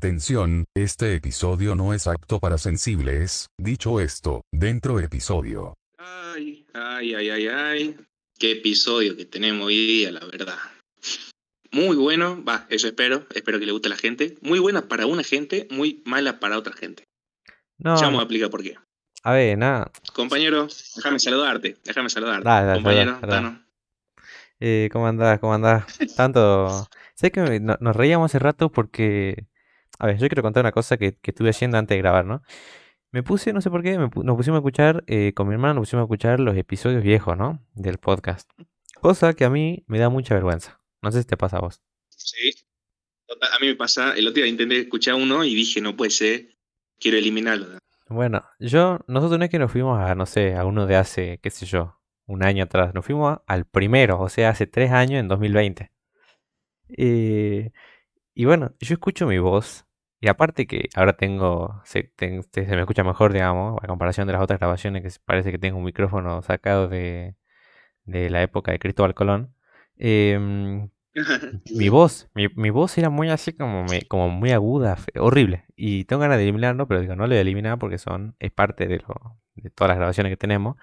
Atención, este episodio no es apto para sensibles, dicho esto, dentro episodio. Ay, ay, ay, ay, ay. Qué episodio que tenemos hoy día, la verdad. Muy bueno, va, eso espero, espero que le guste a la gente. Muy buena para una gente, muy mala para otra gente. No, Ya vamos a explicar por qué. a ver, nada. Compañero, déjame saludarte, déjame saludarte. Dale, dale, Compañero, dale. Tano. Eh, ¿cómo andás? ¿Cómo andás? Tanto. Sé que me- no- nos reíamos hace rato porque. A ver, yo quiero contar una cosa que, que estuve haciendo antes de grabar, ¿no? Me puse, no sé por qué, me nos pusimos a escuchar, eh, con mi hermano nos pusimos a escuchar los episodios viejos, ¿no? Del podcast. Cosa que a mí me da mucha vergüenza. No sé si te pasa a vos. Sí. Total, A mí me pasa, el otro día intenté escuchar uno y dije, no puede ser, quiero eliminarlo. Bueno, yo, nosotros no es que nos fuimos a, no sé, a uno de hace, qué sé yo, un año atrás. Nos fuimos a- al primero, o sea, hace tres años, en 2020. Eh, y bueno, yo escucho mi voz. Y aparte que ahora tengo, se, ten- se- me escucha mejor, digamos, a comparación de las otras grabaciones, que parece que tengo un micrófono sacado de, de la época de Cristóbal Colón. Em, mi voz, mi, mi voz era muy así como, me- como muy aguda, horrible. Y tengo ganas de eliminarlo, pero digo, no lo voy a eliminar porque son, es parte de, lo, de todas las grabaciones que tenemos.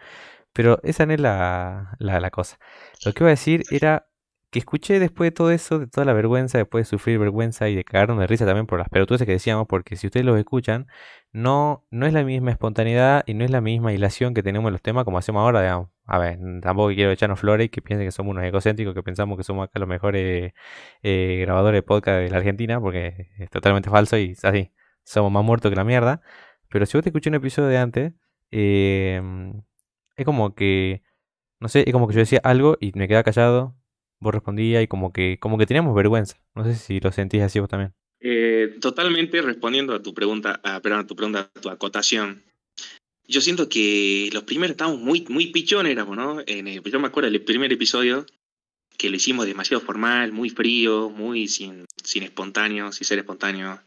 Pero esa no es la, la, la cosa. Lo que iba a decir era que escuché después de todo eso, de toda la vergüenza, después de sufrir vergüenza y de cagarnos de risa también por las pelotudeces que decíamos, porque si ustedes los escuchan, no, no es la misma espontaneidad y no es la misma hilación que tenemos en los temas como hacemos ahora, digamos. A ver, tampoco quiero echarnos flores y que piensen que somos unos egocéntricos, que pensamos que somos acá los mejores eh, grabadores de podcast de la Argentina, porque es totalmente falso y así, somos más muertos que la mierda. Pero si vos te escuché un episodio de antes, eh, es como que, no sé, es como que yo decía algo y me quedaba callado, vos respondías y como que, como que teníamos vergüenza. No sé si lo sentís así vos también. Eh, totalmente respondiendo a tu pregunta, a, perdón, a tu pregunta, a tu acotación. Yo siento que los primeros estábamos muy, muy pichones, ¿no? En el- yo me acuerdo del primer episodio que lo hicimos demasiado formal, muy frío, muy sin, sin espontáneo, sin ser espontáneo,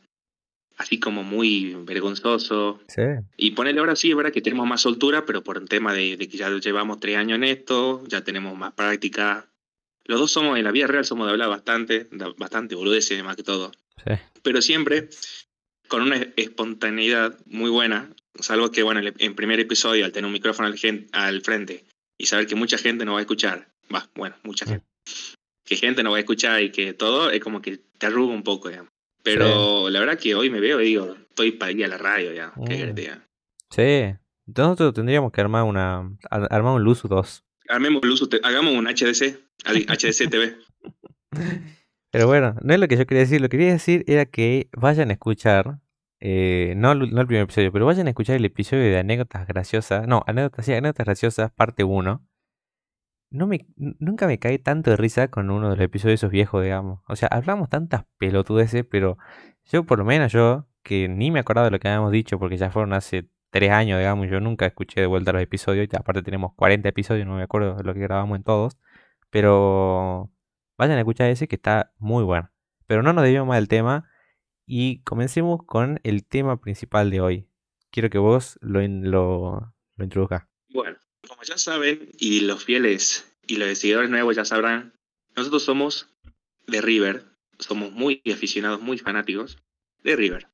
así como muy vergonzoso. Sí. Y ponerle ahora sí, es verdad que tenemos más soltura, pero por el tema de, de que ya llevamos tres años en esto, ya tenemos más práctica. Los dos somos, en la vida real, somos de hablar bastante, bastante boludeces más que todo Sí. pero siempre con una espontaneidad muy buena, salvo que, bueno, en primer episodio, al tener un micrófono al, gen- al frente y saber que mucha gente no va a escuchar, va, bueno, mucha gente, que gente no va a escuchar y que todo es como que te arruga un poco, digamos. Pero la verdad que hoy me veo y digo, estoy para ir a la radio, ya, qué Mm. que. Sí. Nosotros tendríamos que armar una, ar- armar un Luzu 2. Armemos el uso, te- hagamos un HDC, HDC TV. Pero bueno, no es lo que yo quería decir. Lo que quería decir era que vayan a escuchar, eh, no, el- no el primer episodio, pero vayan a escuchar el episodio de anécdotas graciosas. No, anécdotas, sí, anécdotas graciosas, parte 1. No me, nunca me caí tanto de risa con uno de los episodios esos viejos, digamos. O sea, hablamos tantas pelotudeces, pero yo, por lo menos yo, que ni me acordaba de lo que habíamos dicho, porque ya fueron hace tres años, digamos, yo nunca escuché de vuelta los episodios, y aparte tenemos 40 episodios, no me acuerdo de lo que grabamos en todos, pero vayan a escuchar ese que está muy bueno. Pero no nos debíamos más del tema y comencemos con el tema principal de hoy. Quiero que vos lo, lo, lo introduzcas. Bueno, como ya saben, y los fieles y los seguidores nuevos ya sabrán, nosotros somos de River, somos muy aficionados, muy fanáticos de River.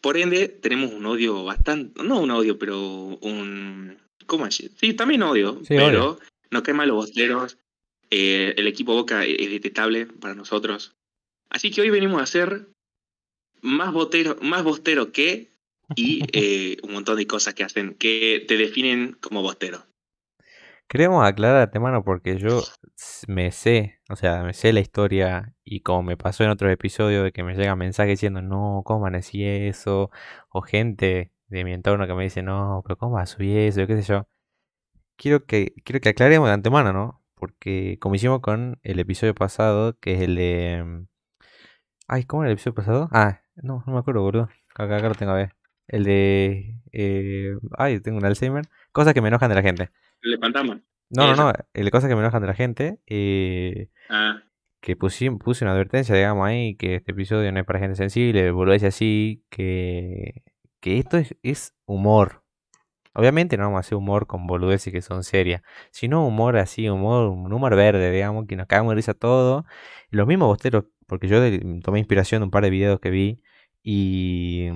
Por ende, tenemos un odio bastante, no un odio, pero un... ¿Cómo decir? Sí, también odio, Sí, pero odio. nos caen mal los bosteros, eh, el equipo Boca es detestable para nosotros. Así que hoy venimos a hacer más botero, más bostero que y eh, un montón de cosas que hacen que te definen como bostero. Queremos aclarar de antemano porque yo me sé, o sea, me sé la historia y como me pasó en otros episodios de que me llegan mensajes diciendo, no, ¿cómo amanecí eso? O gente de mi entorno que me dice, no, pero ¿cómo vas a subir eso? qué sé yo. Quiero que, quiero que aclaremos de antemano, ¿no? Porque como hicimos con el episodio pasado, que es el de... mm, Ay, ¿cómo era el episodio pasado? Ah, no, no me acuerdo, boludo. Acá, acá lo tengo a ver. El de... eh, Ay, tengo un Alzheimer. Cosas que me enojan de la gente. El de fantasma. No, no, no, el de cosas que me enojan de la gente. eh, Ah, que puse, puse una advertencia, digamos, ahí, que este episodio no es para gente sensible, decir así, que, que esto es, es humor. Obviamente no vamos a hacer humor con boludeces que son serias, sino humor así, humor, un humor verde, digamos, que nos cagamos de risa todo. Los mismos bosteros, porque yo tomé inspiración de un par de videos que vi y,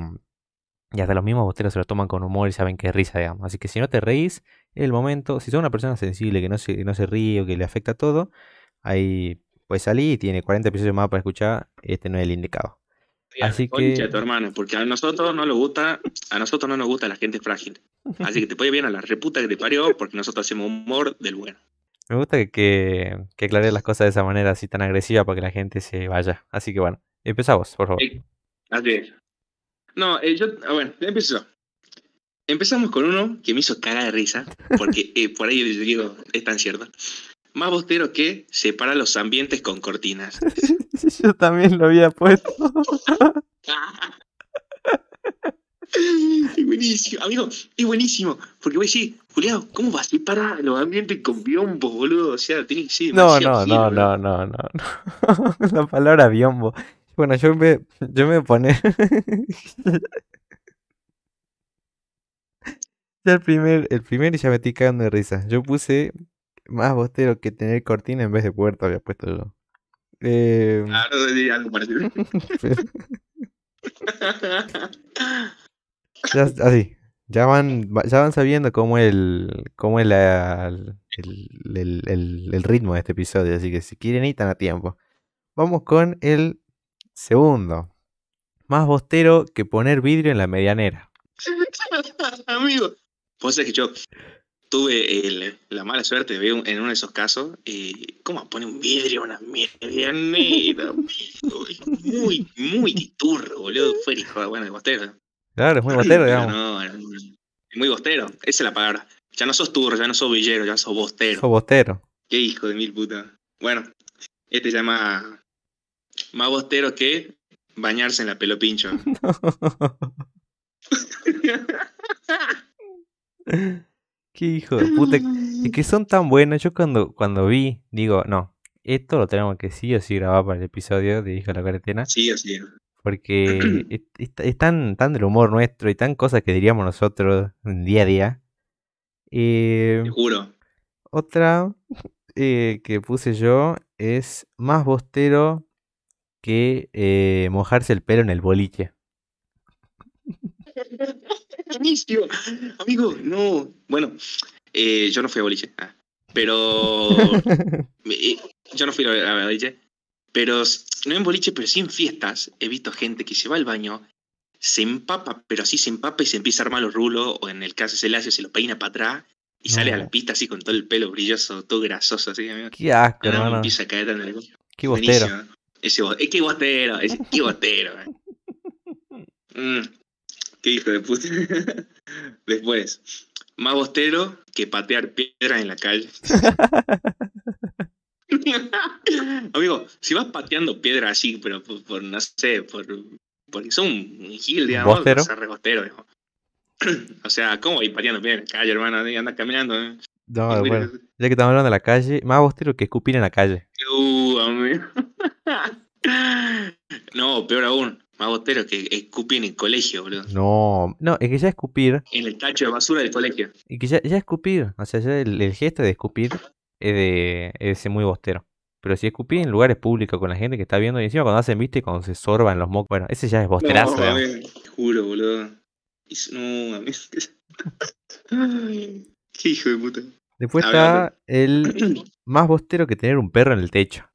y hasta los mismos bosteros se lo toman con humor y saben que es risa, digamos. Así que si no te reís, es el momento, si sos una persona sensible que no se, no se ríe o que le afecta todo, ahí puedes salir y tiene 40 episodios más para escuchar, este no es el indicado. Así que... tu hermano, porque a nosotros no nos gusta, a nosotros no nos gusta la gente frágil. Así que te puede bien a la reputa que te parió, porque nosotros hacemos humor del bueno. Me gusta que, que, que las cosas de esa manera así tan agresiva para que la gente se vaya. Así que bueno, empezamos, por favor. así es. No, eh, yo, ah, bueno, empiezo. Empezamos con uno que me hizo cara de risa, porque eh, por ahí yo digo, es tan cierto. Más bostero que separa los ambientes con cortinas. Yo también lo había puesto. es buenísimo, amigo, es buenísimo. Porque voy a decir, Julián, ¿cómo vas a separar los ambientes con biombo, boludo? O sea, tiene que ser. No, no, no, no, no, no, La palabra biombo. Bueno, yo me, yo me pone. ya el primer, el primer ya me estoy cagando de risa. Yo puse más bostero que tener cortina en vez de puerta, había puesto yo. Eh... Claro, algo parecido. ya, así. Ya van, ya van sabiendo cómo el, cómo el, el, el, el, ritmo de este episodio, así que si quieren ir tan a tiempo. Vamos con el segundo. Más bostero que poner vidrio en la medianera. Amigo, pues es que yo tuve la mala suerte de ver en uno de esos casos, eh, ¿cómo pone un vidrio una medianera? muy, muy titurro, boludo. Fue hijo de bueno de bostero. Claro, es muy bostero, digamos. No, muy bostero, esa es la palabra. Ya no sos turro, ya no sos villero, ya sos bostero. Sos bostero. Qué hijo de mil puta. Bueno, este se llama más bostero que bañarse en la pelo pincho. Qué hijo de puta. Y que son tan buenos. Yo cuando, cuando vi, digo, no, esto lo tenemos que sí o sí grabar para el episodio de Hijo de la Cuarentena. Sí o sí. Porque es, tan, tan del humor nuestro y tan cosas que diríamos nosotros día a día. Eh, Te juro. Otra eh, que puse yo es más bostero que eh, mojarse el pelo en el boliche. Amigo, no. Bueno, eh, yo no fui a boliche. Ah, pero. Eh, yo no fui a, boliche. Pero no en boliche, pero sí en fiestas. He visto gente que se va al baño, se empapa, pero así se empapa y se empieza a armar los rulos, o en el caso se le hace, se lo peina para atrás y sale a la pista así con todo el pelo brilloso, todo grasoso, así, amigo. Qué asco. Empieza a caer. Qué bostero. Ese, es que bostero, ese, qué bostero. mm. Qué hijo de puta. Después, más bostero que patear piedras en la calle. Amigo, si vas pateando piedras así, pero por, no sé, por porque son un gil, digamos, ¿Bostero? regostero, o sea, ¿cómo ir pateando piedras en la calle, hermano? Andas caminando. ¿eh? No, bueno, ya que estamos hablando de la calle, más bostero que escupir en la calle. Uh, amigo. no, peor aún más bostero que escupir en el colegio, boludo. No, no, es que ya escupir. En el tacho de basura del colegio. Y que ya, ya escupir, o sea, ya el, gesto de escupir es de, es muy bostero. Pero si escupir en lugares públicos con la gente que está viendo y encima cuando hacen viste cuando se sorban los mocos, bueno, ese ya es bosterazo. No, te juro, boludo. No, a mí. Qué hijo de puta. Después está el más bostero que tener un perro en el techo.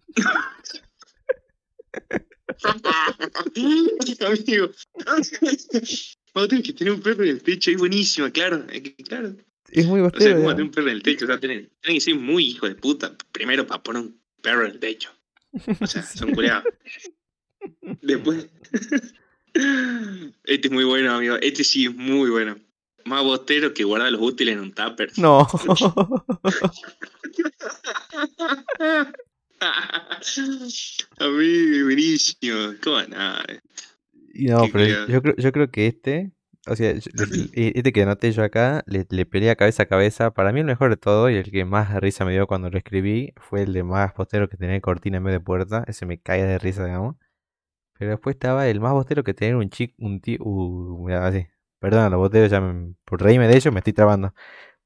Amigo. A tener que tener un perro en el techo, es buenísima, claro. claro. Es muy bostero. O sea, tener un perro en el techo, o sea, tienen, que ser muy hijo de puta primero para poner un perro en el techo. O sea, son culiados. Después. este es muy bueno, amigo. Este sí es muy bueno. Más bostero que guardar los útiles en un tupper. No. A mí, buenísimo. ¿Cómo nada? No, pero yo creo, yo creo que este O sea, y- este que anoté yo acá, le, le peleé cabeza a cabeza. Para mí el mejor de todo y el que más risa me dio cuando lo escribí fue el de más bostero que tenía cortina en vez de puerta. Ese me cae de risa, digamos. Pero después estaba el más bostero que tenía un chico, un tío, uh, así. Perdón, los bosteros ya me- por reírme de ellos me estoy trabando.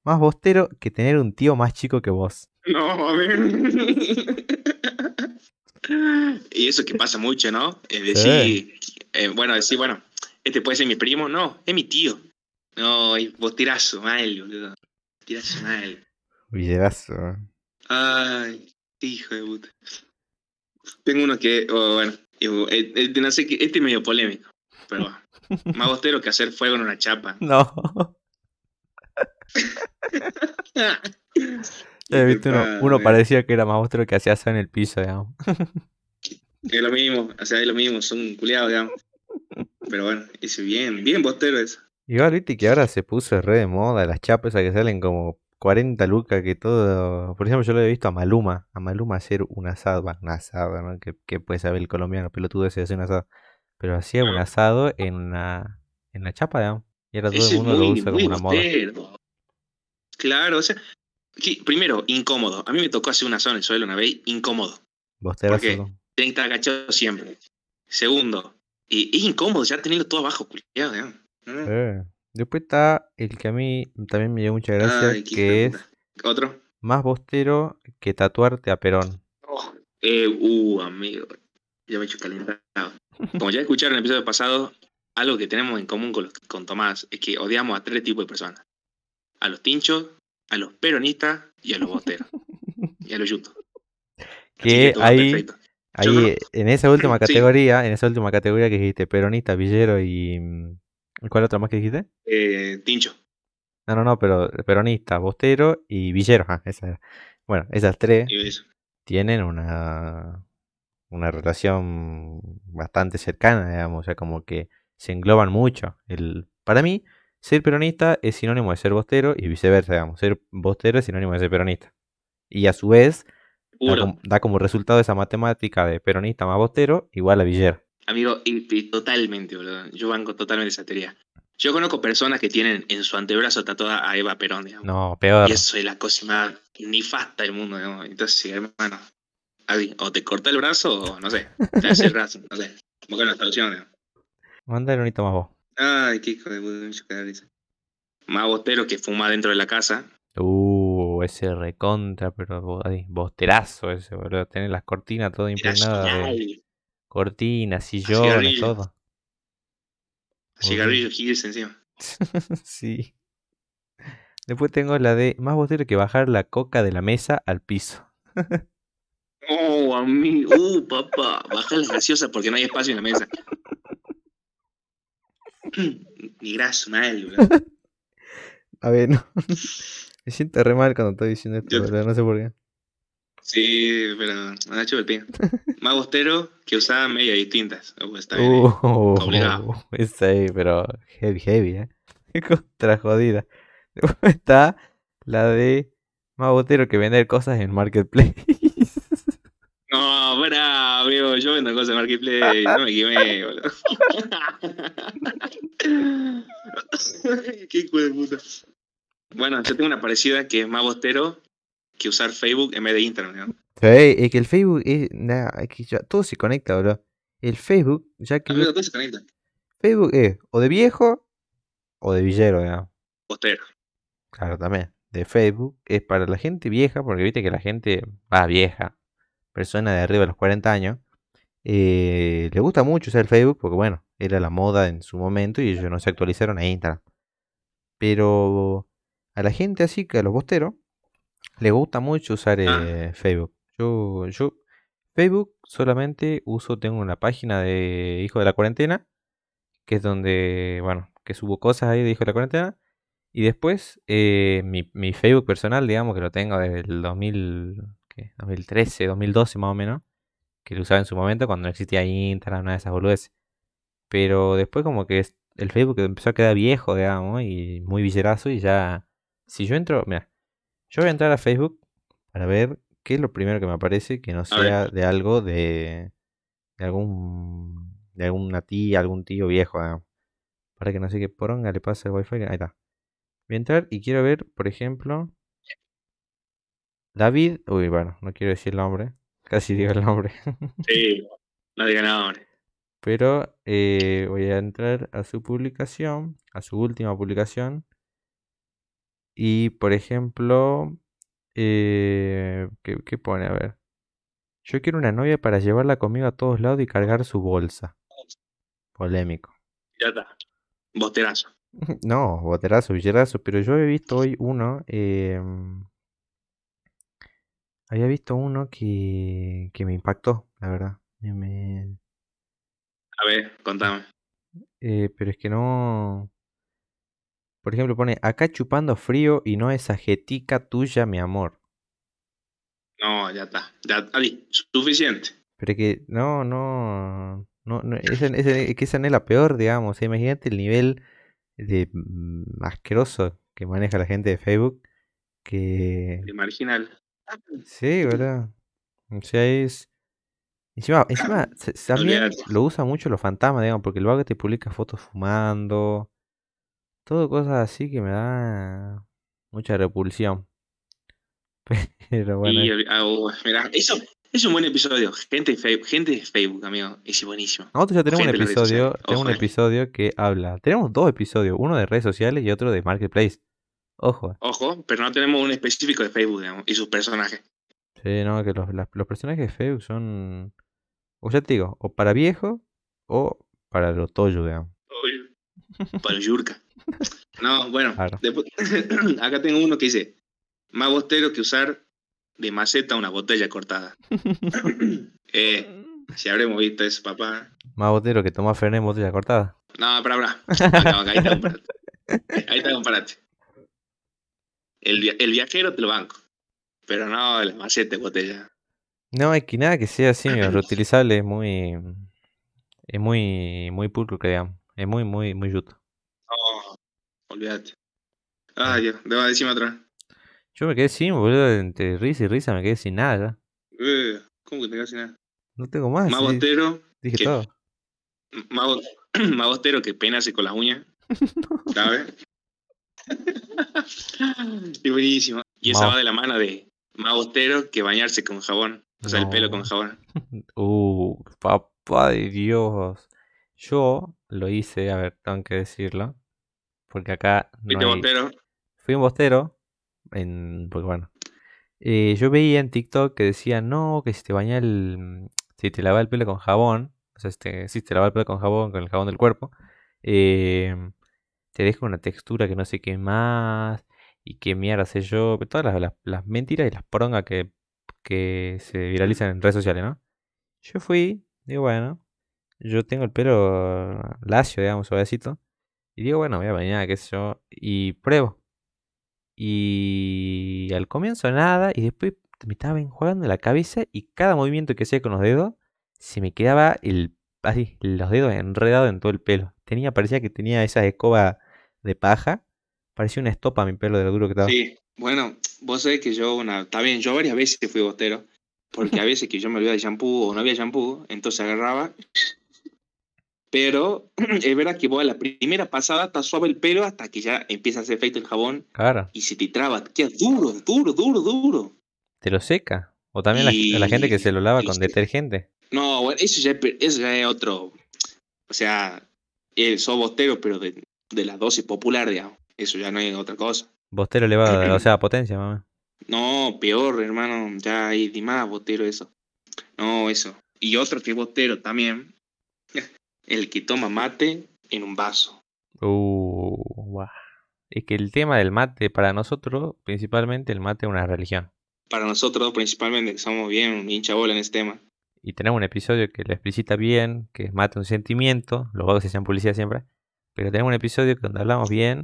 Más bostero que tener un tío más chico que vos. No, a ver. Y eso que pasa mucho, ¿no? Es decir, eh, bueno, decir, bueno, este puede ser mi primo, no, es mi tío. No, y vos tirazo mal, boludo. Tirazo mal. Villerazo. Ay, hijo de puta. Tengo uno que, oh, bueno, eh, eh, no sé, qué- este es medio polémico, pero bueno. Más bostero que hacer fuego en una chapa. No. Eh, viste, uno, uno parecía que era más bostero que hacía asado en el piso, digamos. Es lo mismo, o sea, es lo mismo, son culiados, digamos. Pero bueno, ese bien, bien bostero eso. Igual, viste que ahora se puso re de moda las chapas esas que salen como 40 lucas que todo. Por ejemplo, yo lo he visto a Maluma. A Maluma hacer un asado. Un asado, ¿no? Que, que puede saber el colombiano, pelotudo ese hacer un asado. Pero hacía un asado en una, en la chapa, digamos. Y ahora todo el mundo lo usa como una moda. Claro, o sea, que- primero, incómodo. A mí me tocó hacer un asado en el suelo una vez, incómodo. Bosterazo. ¿no? Tienen que estar agachados siempre. Segundo, y es incómodo ya teniendo todo abajo, culiado. Eh. Después está el que a mí también me dio mucha gracia, Ay, que es. Otro. más bostero que tatuarte a Perón. Oh, eh, uh, amigo. Ya me he hecho calentado. Como ya escucharon en el episodio pasado, algo que tenemos en común con, los- con Tomás es que odiamos a tres tipos de personas. A los tinchos, a los peronistas y a los bosteros. y a los yutos. Así Que ahí, perfecto. ahí Yo no- en esa última Sí. categoría, en esa última categoría que dijiste, peronista, villero y... mm, ¿Cuál otra más que dijiste? Eh, tincho. No, no, no, pero peronista, bostero y villero. ah, esa era. Bueno, esas tres tienen una, una relación bastante cercana, digamos, o sea, como que se engloban mucho. El, para mí, ser peronista es sinónimo de ser bostero y viceversa, digamos, ser bostero es sinónimo de ser peronista. Y a su vez, da como, da como resultado esa matemática de peronista más bostero igual a villero. Amigo, y, y totalmente, boludo. Yo banco totalmente esa teoría. Yo conozco personas que tienen en su antebrazo tatuada a Eva Perón, digamos. No, peor. Y eso es la cosa más nefasta del mundo, digamos. Entonces, hermano, o te corta el brazo o no sé, te hace el brazo, no sé. Busca una solución, digamos. Manda el bonito más vos. Ay, qué hijo de puta. Más bostero que fuma dentro de la casa. Uh, ese recontra, pero ahí, bosterazo ese, boludo. Tener las cortinas todo Era impregnadas de cortinas, sillones, todo. Cigarrillo Hills encima. sí. Después tengo la de más bostero que bajar la coca de la mesa al piso. Oh, amigo. Uh, papá. Baja las gaseosas porque no hay espacio en la mesa. Ni graso, mal, boludo. A ver, no. Me siento re mal cuando estoy diciendo esto, Yo- no sé por qué. Sí, pero me hecho el pie. Más bostero que usaba medias distintas. Uh, está bien, eh. Uh, obligado. esa ahí, pero heavy, heavy, eh. Contra jodida. Después está la de más bostero que vender cosas en Marketplace. No, pará, amigo. Yo vendo cosas en Marketplace. No me quemé, boludo. Qué hijo de puta. Bueno, yo tengo una parecida que es más bostero que usar Facebook en vez de Instagram, ¿no? Es que el Facebook es, nah, es que ya todo se conecta, bro. El Facebook, ya que Amigo, todo se conecta. Facebook es o de viejo o de villero, digamos. Bostero. Claro, también. De Facebook es para la gente vieja, porque viste que la gente va vieja, persona de arriba de los 40 años, eh, le gusta mucho usar el Facebook porque, bueno, era la moda en su momento y ellos no se actualizaron a Instagram. Pero a la gente así, que a los bosteros, le gusta mucho usar Ah. eh, Facebook. Yo, yo, Facebook solamente uso, tengo una página de Hijo de la Cuarentena, que es donde, bueno, que subo cosas ahí de Hijo de la Cuarentena. Y después, eh, mi, mi Facebook personal, digamos que lo tengo desde el 2000, ¿qué? 2013, 2012 más o menos, que lo usaba en su momento cuando no existía Instagram, nada de esas boludeces. Pero después como que el Facebook empezó a quedar viejo, digamos, y muy villerazo y ya... Si yo entro, mira, yo voy a entrar a Facebook para ver qué es lo primero que me aparece que no sea de algo de, de algún de alguna tía, algún tío viejo, digamos. Para que no sé qué poronga le pase el wifi. Ahí está. Voy a entrar y quiero ver, por ejemplo. David. Uy, bueno, no quiero decir el nombre. Casi digo el nombre. Sí, no diga nada, hombre. Pero eh, voy a entrar a su publicación, a su última publicación. Y por ejemplo, eh, ¿qué, qué pone? A ver. Yo quiero una novia para llevarla conmigo a todos lados y cargar su bolsa. Polémico. Ya está. Bosterazo. No, boterazo, villerazo, pero yo he visto hoy uno. em, había visto uno que, que me impactó, la verdad. Me- A ver, contame. eh, pero es que no. Por ejemplo, pone acá chupando frío y no esa jetica tuya, mi amor. No, ya está. Ya está. Ahí, suficiente. Pero es que no, no. No, no esa, esa- es que esa no es la peor, digamos. O sea, imagínate el nivel de mm, asqueroso que maneja la gente de Facebook. Que. De marginal. Sí, ¿verdad? O sea, es. Encima, encima se- también lo usan mucho los fantasmas, digamos, porque el vago te publica fotos fumando. Todo cosas así que me da mucha repulsión. Pero bueno, Y, ah, oh, mira, eso es un buen episodio. Gente de Facebook, gente de Facebook, amigo. Es buenísimo. nosotros ya tenemos un gente episodio, tenemos un episodio que habla. Tenemos dos episodios, uno de redes sociales y otro de Marketplace. Ojo. Ojo, pero no tenemos un específico de Facebook, digamos, y sus personajes. Sí, no, que los, las- los personajes de Facebook son. O ya te digo, o para viejo o para lo toyo, digamos. Para el Yurka. No, bueno, después- acá tengo uno que dice: Más bostero que usar de maceta una botella cortada. eh, si habremos visto eso, papá. Más botero que toma Fernet en botella cortada. No, para, para. No, ahí está, comparate. Ahí está, comparate. El, via- el viajero te lo banco. Pero no, la maceta de botella. No, es que nada que sea así, reutilizable es muy. Es muy. Muy pulcro, que digamos. Es muy, muy, muy yuto. No, olvídate. Ay, Dios, debo decirme vez. Yo me quedé sin, boludo, entre risa y risa me quedé sin nada ya. Eh, ¿Cómo que te quedas sin nada? No tengo más. Más sí, bostero, dije ¿qué? todo. más, bo- más bostero que penase con las uñas. ¿Sabes? y buenísimo. Y esa va de la mano de más bostero que bañarse con jabón. O sea, el pelo con jabón. Uh, papá de Dios. Yo lo hice, a ver, tengo que decirlo. Porque acá no ¿Viste hay- bostero? fui un bostero. En, porque bueno. eh, yo veía en TikTok que decía, no, que si te bañas el. Si te lavas el pelo con jabón. O sea, este, si te lavas el pelo con jabón, con el jabón del cuerpo. eh, te deja una textura que no sé qué más. Y que mierda sé yo. Todas las, las- las mentiras y las porongas que, que se viralizan en redes sociales, ¿no? Yo fui, digo, bueno. Yo tengo el pelo lacio, digamos, suavecito. Y digo, bueno, voy a bañar, qué sé yo. Y pruebo. Y al comienzo nada, y después me estaba enjuagando la cabeza y cada movimiento que hacía con los dedos, se me quedaba el, así, los dedos enredados en todo el pelo. Tenía, parecía que tenía esa escoba de paja. Parecía una estopa mi pelo de lo duro que estaba. Sí. Bueno, vos sabés que yo, una, está bien, yo varias veces fui bostero. Porque a veces que yo me olvidaba de shampoo o no había shampoo, entonces agarraba. Pero es verdad que vos a la primera pasada está suave el pelo hasta que ya empieza a hacer efecto el jabón Claro, y se te traba, te queda duro, duro, duro, duro. te lo seca. O también la, la gente que se lo lava Y- con y- detergente. No, bueno, eso ya, eso ya es otro. O sea, el sos bostero, pero de, de la dosis popular, digamos. Eso ya no es otra cosa. Bostero elevado, o sea, potencia, mamá. No, peor, hermano. Ya hay de más bostero eso. No, eso. Y otro que es bostero también. El que toma mate en un vaso. Uh, guau. Es que el tema del mate, para nosotros, principalmente el mate es una religión. Para nosotros, principalmente, que somos bien hincha bola en este tema. Y tenemos un episodio que lo explicita bien, que es mate un sentimiento, los vagos se llaman policía siempre. Pero tenemos un episodio donde hablamos bien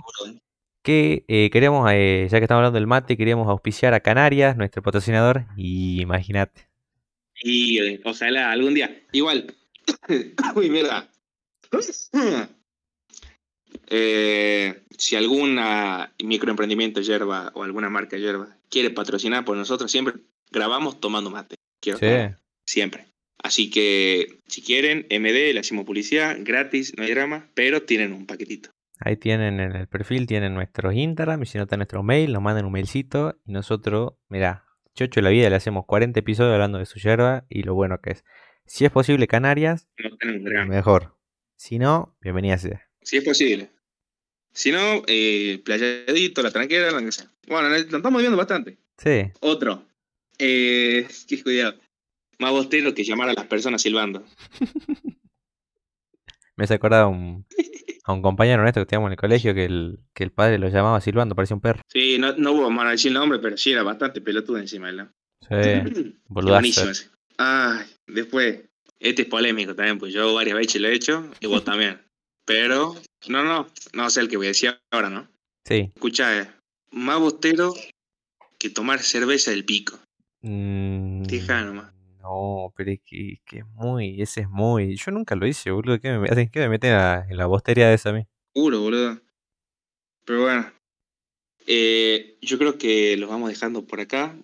que eh, queremos, eh, ya que estamos hablando del mate, queríamos auspiciar a Canarias, nuestro patrocinador, y imagínate. Y eh, ojalá algún día. Igual. Uy. Eh, si alguna microemprendimiento yerba o alguna marca yerba quiere patrocinar por nosotros, siempre grabamos tomando mate. Quiero Sí. Siempre. Así que si quieren, MD, le hacemos publicidad, gratis, no hay drama, pero tienen un paquetito. Ahí tienen en el perfil, tienen nuestro Instagram y si no está nuestro mail, nos mandan un mailcito y nosotros, mira, Chocho de la vida le hacemos 40 episodios hablando de su yerba y lo bueno que es. Si es posible Canarias, No tenemos drama. mejor. Si no, bienvenida sea. Si es posible. Si no, eh, playadito, la tranquera, lo que sea. Bueno, nos estamos viendo bastante. Sí, Otro. Eh, qué cuidado. Más bostero que llamar a las personas silbando. me hace acordar a un, a un compañero nuestro que teníamos en el colegio que el, que el padre lo llamaba silbando, parecía un perro. Sí, no, no hubo a decir el nombre, pero sí era bastante pelotudo encima, ¿verdad? Sí, boludazo. Buenísimo ese. Ay, después, este es polémico también, pues yo varias veces lo he hecho y vos también. Pero, no, no, no sé el que voy a decir ahora, ¿no? Sí. Escucha, eh, más bostero que tomar cerveza del pico. Mm, Deja nomás. No, pero es que, que es muy, ese es muy. Yo nunca lo hice, boludo. ¿Qué me hacen? ¿Qué me meten a- en la bostería de esa a mí? Juro, boludo. Pero bueno, eh, yo creo que los vamos dejando por acá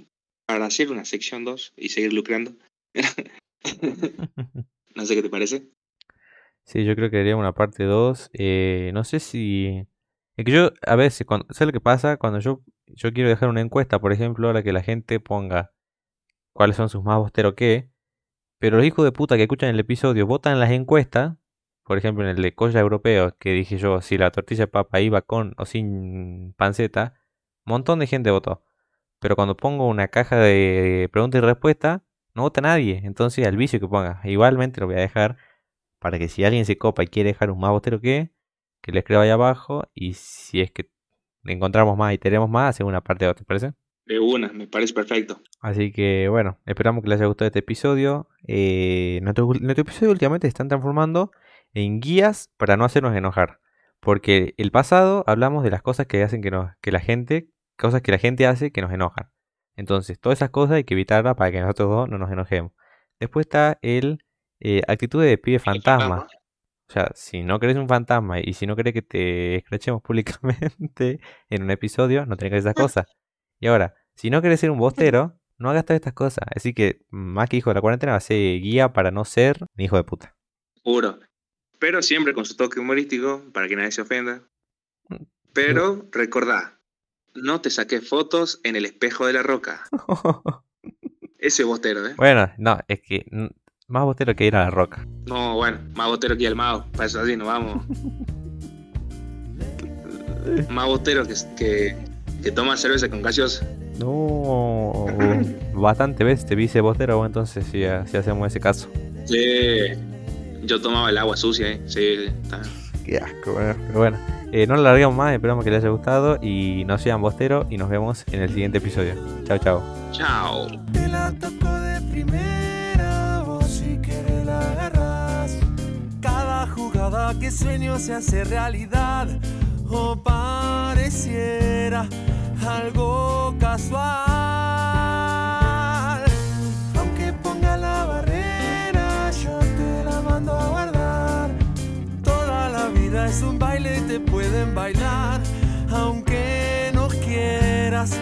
para hacer una sección 2 y seguir lucrando. no sé qué te parece. Sí, yo creo que haría una parte 2. Eh, no sé si. Es que yo, a veces, cuando, ¿sabes lo que pasa? Cuando yo, yo quiero dejar una encuesta, por ejemplo, ahora que la gente ponga cuáles son sus más bosteros que. Pero los hijos de puta que escuchan el episodio votan las encuestas. Por ejemplo, en el de Colla Europeo, que dije yo, si la tortilla de papa iba con o sin panceta, montón de gente votó. Pero cuando pongo una caja de preguntas y respuestas, no vota nadie. Entonces, al vicio que ponga. Igualmente lo voy a dejar para que si alguien se copa y quiere dejar un más bostero que, que le escriba ahí abajo. Y si es que encontramos más y tenemos más, hacemos una parte de otra, ¿te parece? De una, me parece perfecto. Así que bueno, esperamos que les haya gustado este episodio. Eh, nuestro, nuestro episodio últimamente se están transformando en guías para no hacernos enojar. Porque el pasado hablamos de las cosas que hacen que, nos, que la gente, cosas que la gente hace que nos enojan. Entonces, todas esas cosas hay que evitarlas para que nosotros dos no nos enojemos. Después está el eh, actitud de pibe fantasma. O sea, si no querés un fantasma y si no querés que te escrachemos públicamente en un episodio, no tenés que hacer esas cosas. Y ahora, si no querés ser un bostero, no hagas todas estas cosas. Así que, más que hijo de la cuarentena, va a ser guía para no ser un hijo de puta. Juro. Pero siempre con su toque humorístico, para que nadie se ofenda. Pero recordá, no te saques fotos en el espejo de la roca. Ese es bostero, ¿eh? bueno, no, es que mm, más bostero que ir a la roca. No, bueno, más bostero que el mago. Para eso así nos vamos. más bostero que, que, que toma cerveza con gaseosa. No, bastante veces te vi ese bostero, bueno, entonces si, si hacemos ese caso. Sí. Yo tomaba el agua sucia, ¿eh? Sí, está. Qué asco, bueno, pero bueno. Eh, no lo largamos más, esperamos que les haya gustado y no sean bosteros y nos vemos en el siguiente episodio. Chao, chao. Chao. Te la tocó de primera, vos si querés la agarrás. Cada jugada que sueño se hace realidad o pareciera algo casual. Aunque ponga la barrera, yo te la mando a guardar. Toda la vida es un baile y te pueden bailar, aunque no quieras.